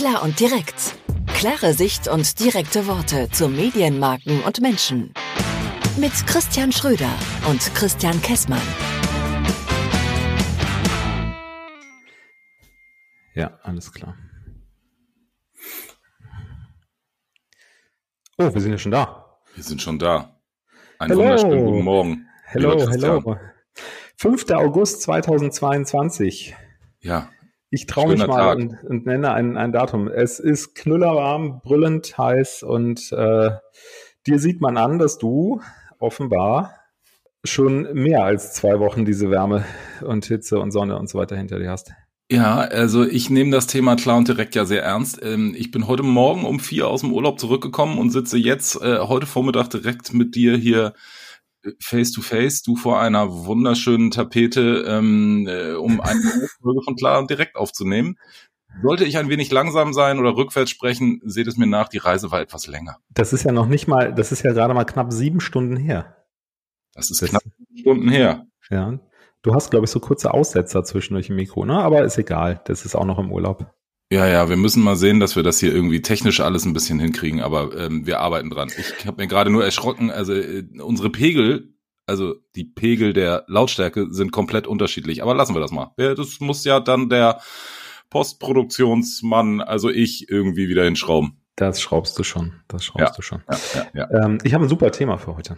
Klar und direkt. Klare Sicht und direkte Worte zu Medienmarken und Menschen. Mit Christian Schröder und Christian Kessmann. Ja, alles klar. Oh, wir sind ja schon da. Wir sind schon da. Einen hello. wunderschönen guten Morgen. Hello, hello. 5. August 2022. Ja. Ich traue mich mal und, und, nenne ein, ein Datum. Es ist knüllerwarm, brüllend heiß und äh, dir sieht man an, dass du offenbar schon mehr als zwei Wochen diese Wärme und Hitze und Sonne und so weiter hinter dir hast. Ja, also ich nehme das Thema klar und direkt ja sehr ernst. Ähm, ich bin heute Morgen um vier aus dem Urlaub zurückgekommen und sitze jetzt äh, heute Vormittag direkt mit dir hier face to face, du vor einer wunderschönen Tapete, ähm, äh, um eine Folge von Klar und direkt aufzunehmen. Sollte ich ein wenig langsam sein oder rückwärts sprechen, seht es mir nach, die Reise war etwas länger. Das ist ja noch nicht mal, das ist ja gerade mal knapp sieben Stunden her. Das ist das knapp sieben Stunden her. Ja. Du hast, glaube ich, so kurze Aussetzer zwischendurch im Mikro, ne? Aber ist egal, das ist auch noch im Urlaub. Ja, ja, wir müssen mal sehen, dass wir das hier irgendwie technisch alles ein bisschen hinkriegen, aber ähm, wir arbeiten dran. Ich habe mir gerade nur erschrocken, also äh, unsere Pegel, also die Pegel der Lautstärke sind komplett unterschiedlich. Aber lassen wir das mal. Das muss ja dann der Postproduktionsmann, also ich, irgendwie wieder hinschrauben. Das schraubst du schon. Das schraubst ja, du schon. Ja, ja, ja. Ähm, ich habe ein super Thema für heute.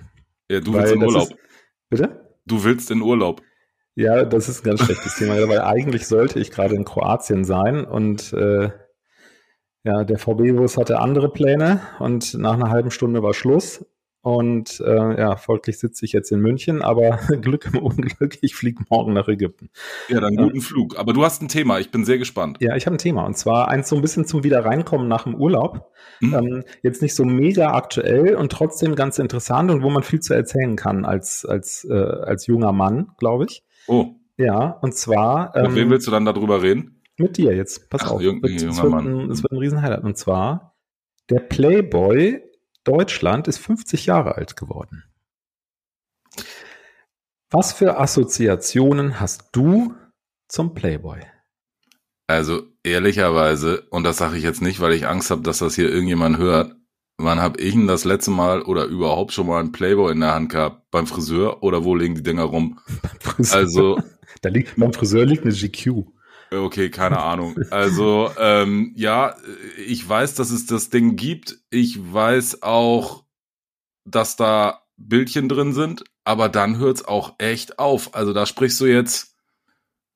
Ja, du willst in Urlaub. Ist, bitte? Du willst in Urlaub. Ja, das ist ein ganz schlechtes Thema, weil eigentlich sollte ich gerade in Kroatien sein und äh, ja, der VB-Bus hatte andere Pläne und nach einer halben Stunde war Schluss. Und äh, ja, folglich sitze ich jetzt in München, aber Glück im Unglück, ich fliege morgen nach Ägypten. Ja, dann guten ja. Flug. Aber du hast ein Thema, ich bin sehr gespannt. Ja, ich habe ein Thema. Und zwar eins so ein bisschen zum Wiederreinkommen nach dem Urlaub. Mhm. Ähm, jetzt nicht so mega aktuell und trotzdem ganz interessant und wo man viel zu erzählen kann als, als, äh, als junger Mann, glaube ich. Oh. Ja, und zwar. Ähm, mit wem willst du dann darüber reden? Mit dir jetzt. Pass Ach, auf. Jung, es, wird ein, es wird ein Riesenhighlight. Und zwar, der Playboy Deutschland ist 50 Jahre alt geworden. Was für Assoziationen hast du zum Playboy? Also ehrlicherweise, und das sage ich jetzt nicht, weil ich Angst habe, dass das hier irgendjemand hört, wann habe ich denn das letzte Mal oder überhaupt schon mal einen Playboy in der Hand gehabt? Beim Friseur oder wo liegen die Dinger rum? Also da liegt beim Friseur liegt eine GQ. Okay, keine Ahnung. Also ähm, ja, ich weiß, dass es das Ding gibt. Ich weiß auch, dass da Bildchen drin sind, aber dann hört's auch echt auf. Also da sprichst du jetzt,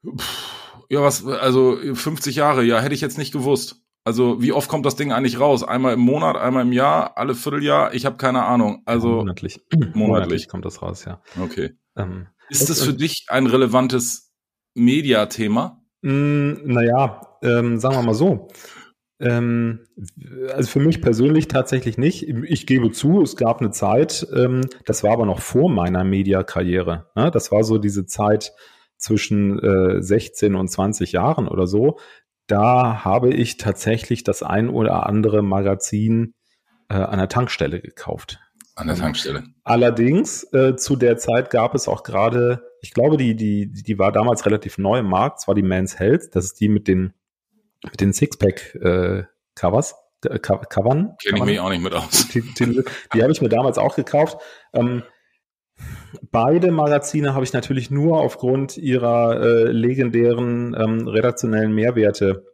pff, ja was, also 50 Jahre, ja, hätte ich jetzt nicht gewusst. Also wie oft kommt das Ding eigentlich raus? Einmal im Monat, einmal im Jahr, alle Vierteljahr? Ich habe keine Ahnung. Also monatlich. monatlich. monatlich kommt das raus, ja. Okay. Ähm, ist das für dich ein relevantes Mediathema? Mm, naja, ähm, sagen wir mal so. Ähm, also für mich persönlich tatsächlich nicht. Ich gebe zu, es gab eine Zeit, ähm, das war aber noch vor meiner Mediakarriere. Ne? Das war so diese Zeit zwischen äh, 16 und 20 Jahren oder so da habe ich tatsächlich das ein oder andere Magazin äh, an der Tankstelle gekauft. An der Tankstelle. Allerdings, äh, zu der Zeit gab es auch gerade, ich glaube, die, die, die war damals relativ neu im Markt, zwar die Men's Health, das ist die mit den, mit den Sixpack-Covers. Äh, Covern. Kenne ich mich auch nicht mit aus. Die, die, die habe ich mir damals auch gekauft. Ähm, Beide Magazine habe ich natürlich nur aufgrund ihrer äh, legendären ähm, redaktionellen Mehrwerte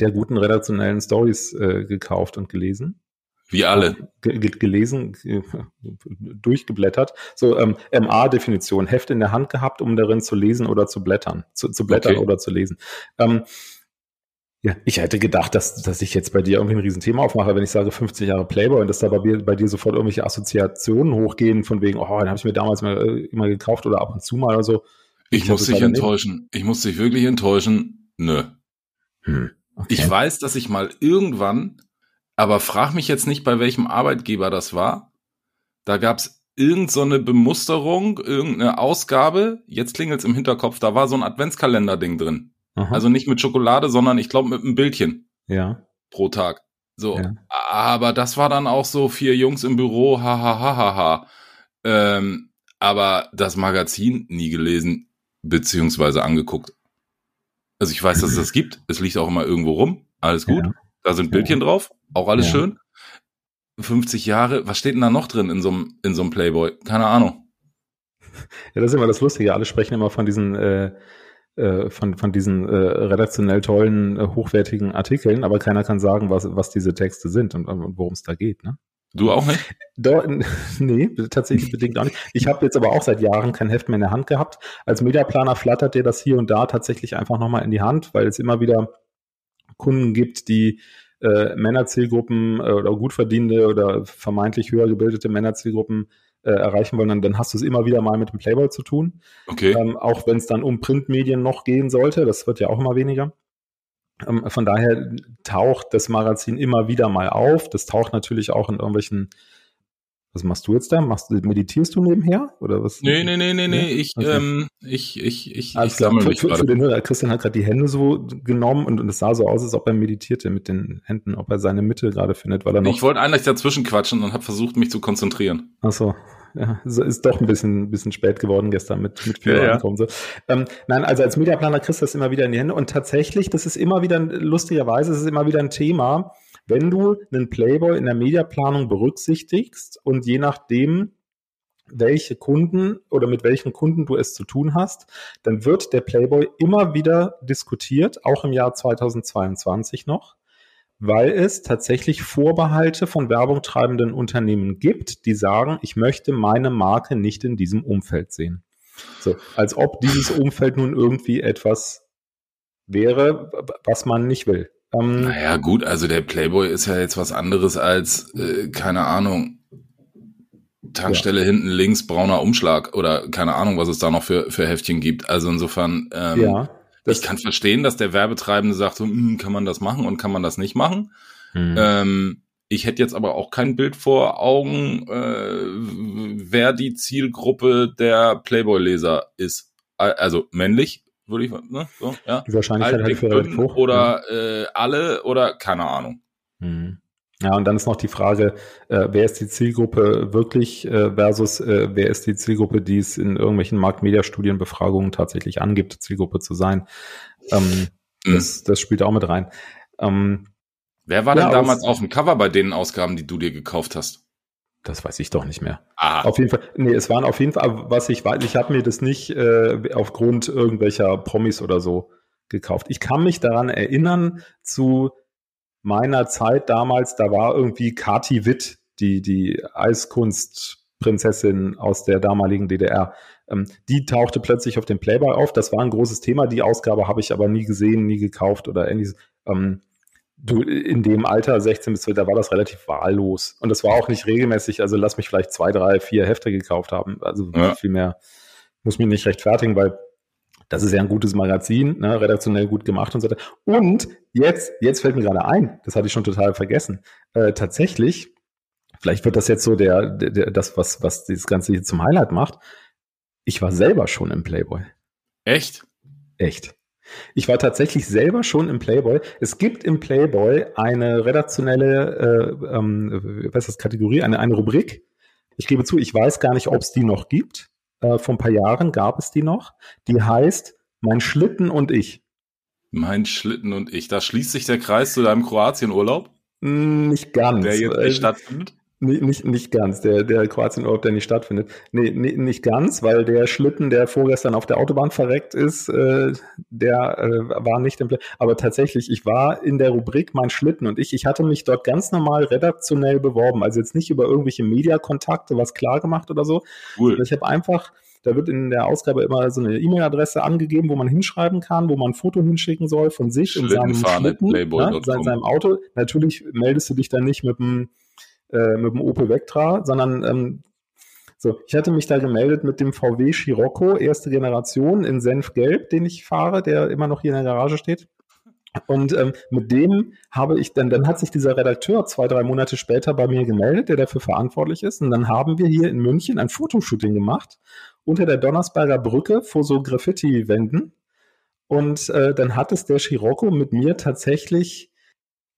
der guten redaktionellen Stories äh, gekauft und gelesen. Wie alle. G gelesen, durchgeblättert. So ähm, MA-Definition, Heft in der Hand gehabt, um darin zu lesen oder zu blättern, zu, zu blättern okay. oder zu lesen. Ähm, ja, ich hätte gedacht, dass, dass ich jetzt bei dir irgendwie ein Riesenthema aufmache, wenn ich sage 50 Jahre Playboy und dass da bei, bei dir sofort irgendwelche Assoziationen hochgehen, von wegen, oh, den habe ich mir damals mal äh, immer gekauft oder ab und zu mal oder so. Ich, ich muss dich enttäuschen. Nicht. Ich muss dich wirklich enttäuschen. Nö. Hm, okay. Ich weiß, dass ich mal irgendwann, aber frag mich jetzt nicht, bei welchem Arbeitgeber das war. Da gab's irgend so eine Bemusterung, irgendeine Ausgabe. Jetzt klingelt's im Hinterkopf. Da war so ein Adventskalender-Ding drin. Aha. Also nicht mit Schokolade, sondern ich glaube mit einem Bildchen. Ja. Pro Tag. So. Ja. Aber das war dann auch so vier Jungs im Büro, hahaha. Ha, ha, ha, ähm, aber das Magazin nie gelesen, beziehungsweise angeguckt. Also ich weiß, dass es das gibt. Es liegt auch immer irgendwo rum. Alles gut. Ja. Da sind Bildchen ja. drauf, auch alles schön. 50 Jahre, was steht denn da noch drin in so einem in so einem Playboy? Keine Ahnung. Ja, das ist immer das Lustige. Alle sprechen immer von diesen, äh, von, von diesen äh, redaktionell tollen, äh, hochwertigen Artikeln, aber keiner kann sagen, was, was diese Texte sind und, und worum es da geht. Ne? Du auch nicht? Da, nee, tatsächlich bedingt auch nicht. Ich habe jetzt aber auch seit Jahren kein Heft mehr in der Hand gehabt. Als Mediaplaner flattert dir das hier und da tatsächlich einfach nochmal in die Hand, weil es immer wieder Kunden gibt, die äh, Männerzielgruppen äh, oder gut verdienende oder vermeintlich höher gebildete Männerzielgruppen äh, erreichen wollen, dann, dann hast du es immer wieder mal mit dem Playboy zu tun. Okay. Ähm, auch wenn es dann um Printmedien noch gehen sollte, das wird ja auch immer weniger. Ähm, von daher taucht das Magazin immer wieder mal auf. Das taucht natürlich auch in irgendwelchen. Was machst du jetzt da? Machst, du- meditierst du nebenher? Oder was? Nee, nee, nee, nee, nee. Ja? Ich, Okay. ähm, ich, ich, ich, Alles ich klar. Für, für, für den Hörer, Christian hat gerade die Hände so genommen und, und es sah so aus, als ob er meditierte mit den Händen, ob er seine Mitte gerade findet, weil er noch. Ich wollte eigentlich dazwischen quatschen und habe versucht, mich zu konzentrieren. Achso, ja, so ist doch ein bisschen, bisschen spät geworden gestern mit, mit viel Ja, ja. Ankommen. So. Ähm, nein, also als Mediaplaner kriegst du das immer wieder in die Hände und tatsächlich, das ist immer wieder, lustigerweise, es ist immer wieder ein Thema, wenn du einen Playboy in der Mediaplanung berücksichtigst und je nachdem, welche Kunden oder mit welchen Kunden du es zu tun hast, dann wird der Playboy immer wieder diskutiert, auch im Jahr 2022 noch, weil es tatsächlich Vorbehalte von Werbung treibenden Unternehmen gibt, die sagen, ich möchte meine Marke nicht in diesem Umfeld sehen. So, als ob dieses Umfeld nun irgendwie etwas wäre, was man nicht will. Ähm, Naja, gut, also der Playboy ist ja jetzt was anderes als, äh, keine Ahnung, Tankstelle hinten links, brauner Umschlag oder keine Ahnung, was es da noch für, für Heftchen gibt. Also insofern, ähm, ja, das, ich kann verstehen, dass der Werbetreibende sagt, so, hm, kann man das machen und kann man das nicht machen. Hm. Ähm, ich hätte jetzt aber auch kein Bild vor Augen, äh, wer die Zielgruppe der Playboy-Leser ist. Al- Also männlich, würde ich, ne? So, ja. die Wahrscheinlichkeit Alt, halt dick, für relativ hoch. oder äh, alle oder keine Ahnung. Hm. Ja, und dann ist noch die Frage, äh, wer ist die Zielgruppe wirklich äh, versus äh, wer ist die Zielgruppe, die es in irgendwelchen Marktmedia-Studienbefragungen tatsächlich angibt, Zielgruppe zu sein. Ähm, Mhm. das, das spielt auch mit rein. Ähm, Wer war Ja, denn damals auf dem Cover bei den Ausgaben, die du dir gekauft hast? Das weiß ich doch nicht mehr. Ah, Auf jeden Fall, nee, es waren auf jeden Fall, was ich weiß, ich habe mir das nicht äh, aufgrund irgendwelcher Promis oder so gekauft. Ich kann mich daran erinnern zu meiner Zeit damals, da war irgendwie Kati Witt, die, die Eiskunstprinzessin aus der damaligen DDR. Ähm, die tauchte plötzlich auf dem Playboy auf. Das war ein großes Thema. Die Ausgabe habe ich aber nie gesehen, nie gekauft oder ähnliches. Ähm, du, in dem Alter, 16 bis 12, da war das relativ wahllos. Und das war auch nicht regelmäßig. Also lass mich vielleicht zwei, drei, vier Hefte gekauft haben. Also Ja. viel mehr muss mich nicht rechtfertigen, weil das ist ja ein gutes Magazin, ne, redaktionell gut gemacht und so weiter. Und jetzt, jetzt fällt mir gerade ein, das hatte ich schon total vergessen. Äh, tatsächlich, vielleicht wird das jetzt so der, der, das, was, was das Ganze hier zum Highlight macht. Ich war selber schon im Playboy. echt? Echt. Ich war tatsächlich selber schon im Playboy. Es gibt im Playboy eine redaktionelle, äh, ähm, was ist das, Kategorie, eine, eine Rubrik. Ich gebe zu, ich weiß gar nicht, ob es die noch gibt. Äh, vor ein paar Jahren gab es die noch. Die heißt Mein Schlitten und ich. Mein Schlitten und ich. Da schließt sich der Kreis zu deinem Kroatienurlaub, Hm, Nicht ganz. der jetzt Äh, nicht stattfindet. Nicht, nicht, nicht ganz, der, der Kroatienurlaub, der nicht stattfindet. Nee, nee, nicht ganz, weil der Schlitten, der vorgestern auf der Autobahn verreckt ist, äh, der äh, war nicht im Play. Aber tatsächlich, ich war in der Rubrik Mein Schlitten und ich, ich hatte mich dort ganz normal redaktionell beworben. Also jetzt nicht über irgendwelche Mediakontakte was klar gemacht oder so. Cool. Ich habe einfach, da wird in der Ausgabe immer so eine E-Mail-Adresse angegeben, wo man hinschreiben kann, wo man ein Foto hinschicken soll von sich und seinem Schlitten, ne, sein, seinem Auto. Natürlich meldest du dich dann nicht mit dem äh, mit dem Opel Vectra, sondern ähm, so, ich hatte mich da gemeldet mit dem VW Scirocco, erste Generation in Senfgelb, den ich fahre, der immer noch hier in der Garage steht. Und ähm, mit dem habe ich dann, dann hat sich dieser Redakteur zwei, drei Monate später bei mir gemeldet, der dafür verantwortlich ist. Und dann haben wir hier in München ein Fotoshooting gemacht unter der Donnersberger Brücke vor so Graffiti-Wänden. Und äh, dann hat es der Scirocco mit mir tatsächlich,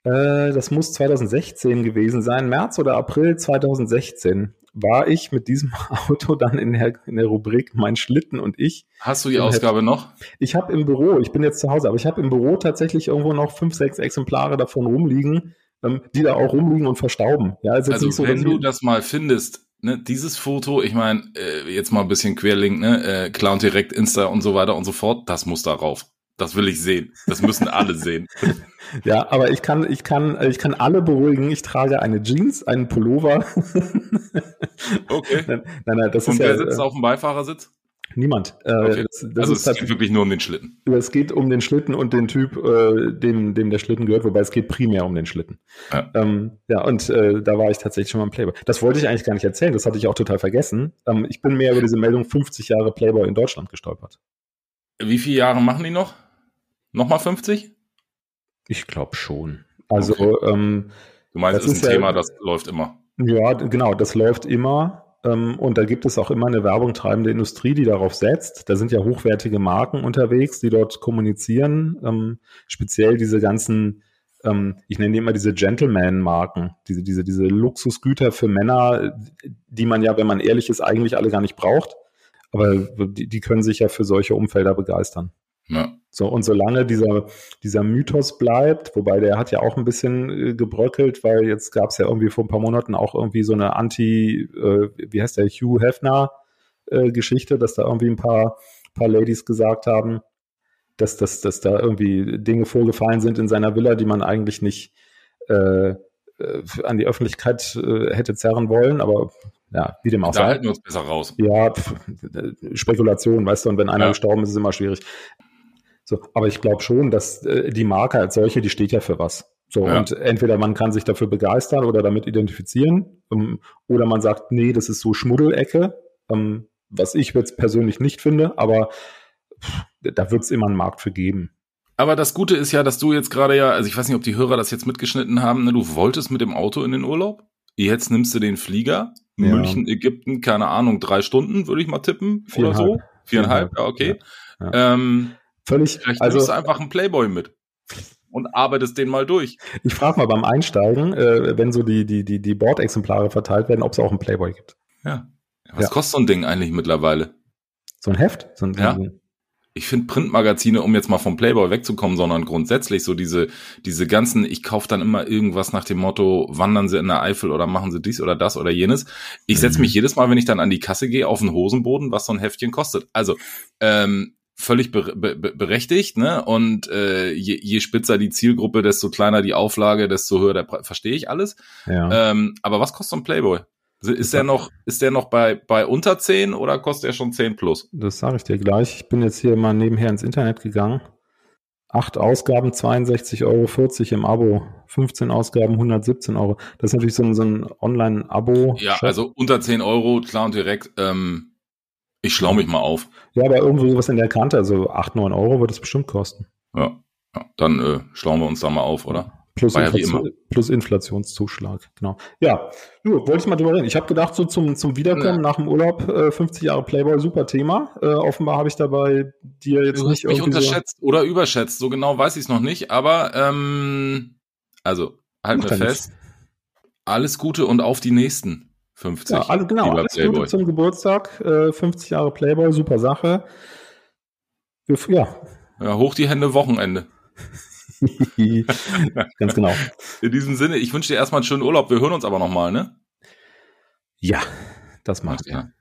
äh, das muss 2016 gewesen sein, März oder April 2016. war ich mit diesem Auto dann in der, in der Rubrik Mein Schlitten und ich. Hast du die Ausgabe noch? Ich habe im Büro, ich bin jetzt zu Hause, aber ich habe im Büro tatsächlich irgendwo noch fünf, sechs Exemplare davon rumliegen, ähm, die da auch rumliegen und verstauben. Ja, also, also so, wenn du das mal findest, ne, dieses Foto, ich meine, äh, jetzt mal ein bisschen Querlink, ne, äh, Clown direkt Insta und so weiter und so fort, das muss da rauf. Das will ich sehen. Das müssen alle sehen. Ja, aber ich kann, ich kann, ich kann alle beruhigen. Ich trage eine Jeans, einen Pullover. okay. Nein, nein, das Und ist wer ja, sitzt äh, auf dem Beifahrersitz? Niemand. Äh, okay. Das, das also es geht wirklich nur um den Schlitten. Es geht um den Schlitten und den Typ, äh, dem, dem der Schlitten gehört, wobei es geht primär um den Schlitten. Ja, ähm, ja und äh, da war ich tatsächlich schon mal im Playboy. Das wollte ich eigentlich gar nicht erzählen, das hatte ich auch total vergessen. Ähm, ich bin mehr über diese Meldung 50 Jahre Playboy in Deutschland gestolpert. Wie viele Jahre machen die noch? Nochmal 50? Ich glaube schon. Also, okay. ähm, du meinst, das ist ein ja, Thema, das läuft immer. Ja, genau, das läuft immer. Ähm, und da gibt es auch immer eine Werbung treibende Industrie, die darauf setzt. Da sind ja hochwertige Marken unterwegs, die dort kommunizieren. Ähm, speziell diese ganzen, ähm, ich nenne die immer diese Gentleman-Marken, diese, diese, diese Luxusgüter für Männer, die man ja, wenn man ehrlich ist, eigentlich alle gar nicht braucht. Aber die, die können sich ja für solche Umfelder begeistern. Ja. So, und solange dieser, dieser Mythos bleibt, wobei der hat ja auch ein bisschen äh, gebröckelt, weil jetzt gab es ja irgendwie vor ein paar Monaten auch irgendwie so eine Anti, äh, wie heißt der, Hugh Hefner äh, Geschichte, dass da irgendwie ein paar, paar Ladies gesagt haben, dass, dass, dass da irgendwie Dinge vorgefallen sind in seiner Villa, die man eigentlich nicht äh, äh an die Öffentlichkeit äh, hätte zerren wollen, aber ja, wie dem auch sei. Da halten wir uns besser raus. Ja, Spekulation, weißt du, und wenn einer ja. gestorben ist, ist es immer schwierig. So, aber ich glaube schon, dass äh, die Marke als solche, die steht ja für was. So, ja. und entweder man kann sich dafür begeistern oder damit identifizieren, ähm, oder man sagt, nee, das ist so Schmuddelecke, ähm, was ich jetzt persönlich nicht finde, aber pff, da wird es immer einen Markt für geben. Aber das Gute ist ja, dass du jetzt gerade ja, also ich weiß nicht, ob die Hörer das jetzt mitgeschnitten haben, ne, du wolltest mit dem Auto in den Urlaub, jetzt nimmst du den Flieger, ja. München, Ägypten, keine Ahnung, drei Stunden, würde ich mal tippen, oder so. Viereinhalb, ja, okay. Ja. Ähm, Völlig. Vielleicht also, nimmst du einfach einen Playboy mit und arbeitest den mal durch. Ich frage mal beim Einsteigen, äh, wenn so die, die, die, die Bordexemplare verteilt werden, ob es auch einen Playboy gibt. Ja. Was ja. kostet so ein Ding eigentlich mittlerweile? So ein Heft? So ein, ja. Ich finde Printmagazine, um jetzt mal vom Playboy wegzukommen, sondern grundsätzlich so diese, diese ganzen, ich kaufe dann immer irgendwas nach dem Motto, wandern sie in der Eifel oder machen sie dies oder das oder jenes. Ich setze mhm. mich jedes Mal, wenn ich dann an die Kasse gehe, auf den Hosenboden, was so ein Heftchen kostet. Also, ähm, völlig be be berechtigt, ne? Und äh, je, je spitzer die Zielgruppe, desto kleiner die Auflage, desto höher der Preis. Verstehe ich alles. Ja. Ähm, aber was kostet so ein Playboy? Ist der noch, ist der noch bei, bei unter 10 oder kostet er schon 10 plus? Das sage ich dir gleich. Ich bin jetzt hier mal nebenher ins Internet gegangen. Acht Ausgaben, 62,40 Euro im Abo. 15 Ausgaben, 117 Euro. Das ist natürlich so ein, so ein Online-Abo. Ja, also unter 10 Euro, klar und direkt. Ähm, ich schlau mich mal auf. Ja, aber irgendwo sowas in der Kante, also 8, 9 Euro wird es bestimmt kosten. Ja, ja dann äh, schlauen wir uns da mal auf, oder? Plus, Inflation, plus Inflationszuschlag, genau. Ja, nur wollte ich mal drüber reden. Ich habe gedacht, so zum, zum Wiederkommen ja. nach dem Urlaub, äh, 50 Jahre Playboy, super Thema. Äh, offenbar habe ich dabei dir jetzt du nicht mich unterschätzt so oder überschätzt, so genau weiß ich es noch nicht, aber ähm, also halt mir fest. Nicht. Alles Gute und auf die nächsten. 50. Ja, alle, genau, alles Playboy. Gute zum Geburtstag. Äh, 50 Jahre Playboy, super Sache. Ja. ja, hoch die Hände, Wochenende. Ganz genau. In diesem Sinne, ich wünsche dir erstmal einen schönen Urlaub. Wir hören uns aber nochmal, ne? Ja, das macht er.